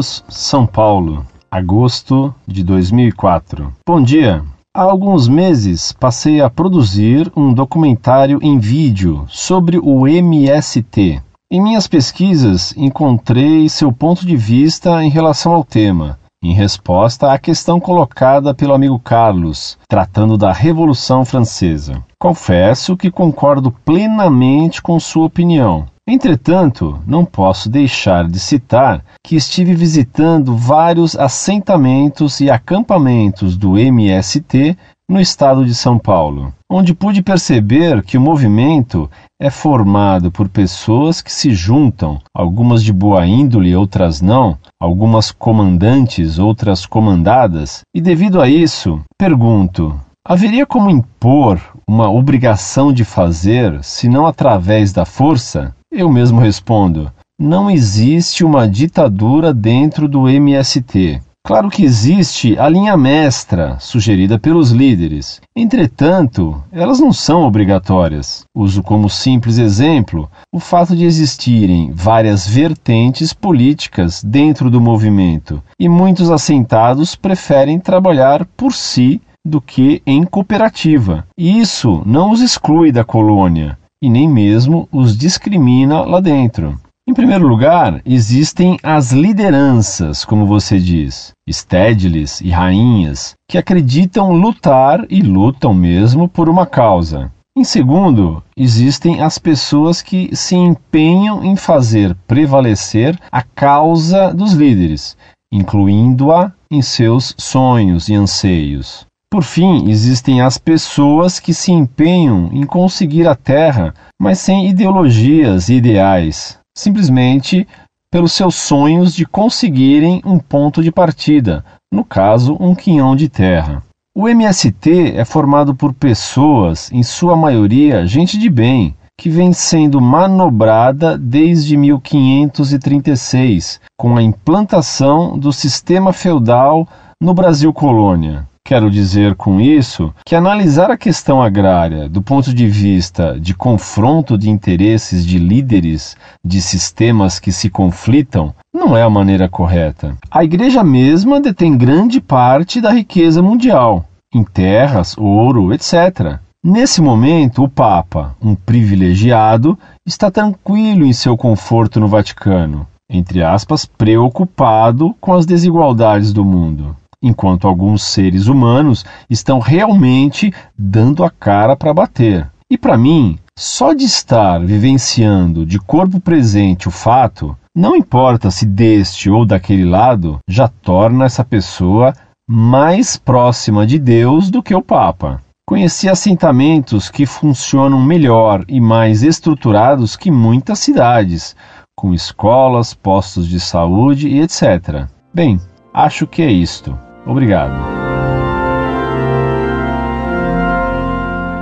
Carlos, São Paulo, agosto de 2004. Bom dia. Há alguns meses passei a produzir um documentário em vídeo sobre o MST. Em minhas pesquisas, encontrei seu ponto de vista em relação ao tema, em resposta à questão colocada pelo amigo Carlos, tratando da Revolução Francesa. Confesso que concordo plenamente com sua opinião. Entretanto, não posso deixar de citar que estive visitando vários assentamentos e acampamentos do MST no estado de São Paulo, onde pude perceber que o movimento é formado por pessoas que se juntam, algumas de boa índole, outras não, algumas comandantes, outras comandadas, e devido a isso, pergunto: haveria como impor uma obrigação de fazer, se não através da força? Eu mesmo respondo: não existe uma ditadura dentro do MST. Claro que existe a linha mestra, sugerida pelos líderes. Entretanto, elas não são obrigatórias. Uso como simples exemplo o fato de existirem várias vertentes políticas dentro do movimento, e muitos assentados preferem trabalhar por si do que em cooperativa. Isso não os exclui da colônia, e nem mesmo os discrimina lá dentro. Em primeiro lugar, existem as lideranças, como você diz, estédiles e rainhas, que acreditam lutar e lutam mesmo por uma causa. Em segundo, existem as pessoas que se empenham em fazer prevalecer a causa dos líderes, incluindo-a em seus sonhos e anseios. Por fim, existem as pessoas que se empenham em conseguir a terra, mas sem ideologias e ideais, simplesmente pelos seus sonhos de conseguirem um ponto de partida, no caso, um quinhão de terra. O MST é formado por pessoas, em sua maioria gente de bem, que vem sendo manobrada desde 1536, com a implantação do sistema feudal no Brasil colônia. Quero dizer com isso que analisar a questão agrária do ponto de vista de confronto de interesses de líderes de sistemas que se conflitam não é a maneira correta. A igreja mesma detém grande parte da riqueza mundial, em terras, ouro, etc. Nesse momento, o Papa, um privilegiado, está tranquilo em seu conforto no Vaticano, entre aspas, preocupado com as desigualdades do mundo enquanto alguns seres humanos estão realmente dando a cara para bater. E para mim, só de estar vivenciando de corpo presente o fato, não importa se deste ou daquele lado, já torna essa pessoa mais próxima de Deus do que o Papa. Conheci assentamentos que funcionam melhor e mais estruturados que muitas cidades, com escolas, postos de saúde e etc. Bem, acho que é isto. Obrigado.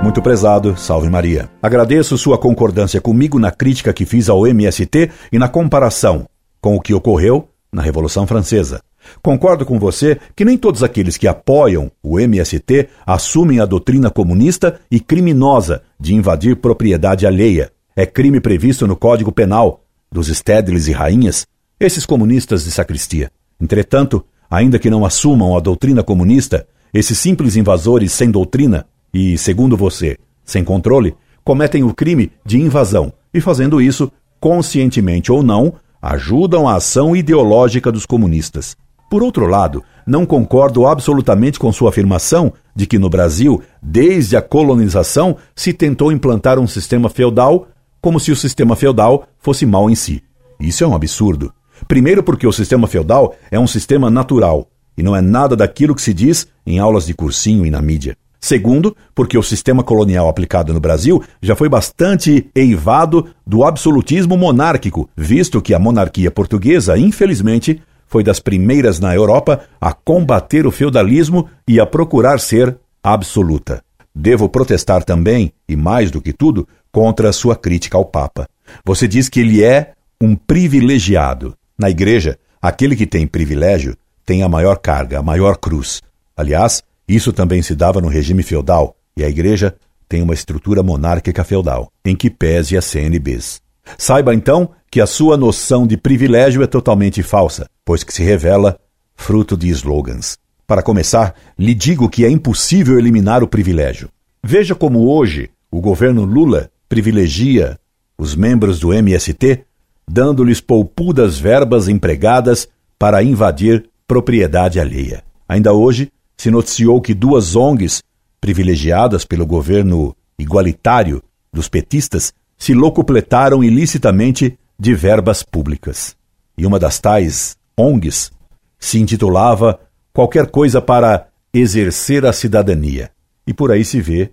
Muito prezado, salve Maria. Agradeço sua concordância comigo na crítica que fiz ao MST e na comparação com o que ocorreu na Revolução Francesa. Concordo com você que nem todos aqueles que apoiam o MST assumem a doutrina comunista e criminosa de invadir propriedade alheia. É crime previsto no Código Penal dos estédiles e rainhas, esses comunistas de sacristia. Entretanto, Ainda que não assumam a doutrina comunista, esses simples invasores sem doutrina e, segundo você, sem controle, cometem o crime de invasão e, fazendo isso, conscientemente ou não, ajudam a ação ideológica dos comunistas. Por outro lado, não concordo absolutamente com sua afirmação de que no Brasil, desde a colonização, se tentou implantar um sistema feudal como se o sistema feudal fosse mal em si. Isso é um absurdo. Primeiro, porque o sistema feudal é um sistema natural e não é nada daquilo que se diz em aulas de cursinho e na mídia. Segundo, porque o sistema colonial aplicado no Brasil já foi bastante eivado do absolutismo monárquico, visto que a monarquia portuguesa, infelizmente, foi das primeiras na Europa a combater o feudalismo e a procurar ser absoluta. Devo protestar também, e mais do que tudo, contra a sua crítica ao Papa. Você diz que ele é um privilegiado. Na igreja, aquele que tem privilégio tem a maior carga, a maior cruz. Aliás, isso também se dava no regime feudal, e a igreja tem uma estrutura monárquica feudal, em que pese as CNBs. Saiba então que a sua noção de privilégio é totalmente falsa, pois que se revela fruto de slogans. Para começar, lhe digo que é impossível eliminar o privilégio. Veja como hoje o governo Lula privilegia os membros do MST, dando-lhes poupudas verbas empregadas para invadir propriedade alheia. Ainda hoje se noticiou que duas ONGs, privilegiadas pelo governo igualitário dos petistas, se locupletaram ilicitamente de verbas públicas. E uma das tais ONGs se intitulava Qualquer coisa para exercer a cidadania. E por aí se vê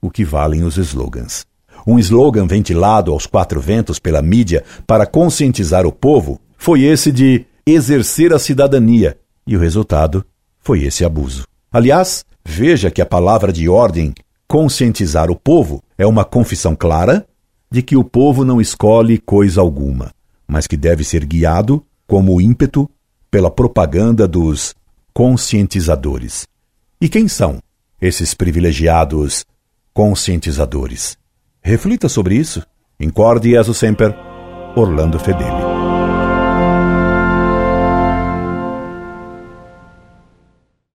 o que valem os slogans. Um slogan ventilado aos quatro ventos pela mídia para conscientizar o povo foi esse de exercer a cidadania, e o resultado foi esse abuso. Aliás, veja que a palavra de ordem conscientizar o povo é uma confissão clara de que o povo não escolhe coisa alguma, mas que deve ser guiado como ímpeto pela propaganda dos conscientizadores. E quem são esses privilegiados conscientizadores? Reflita sobre isso. Incorde e sempre, Orlando Fedeli.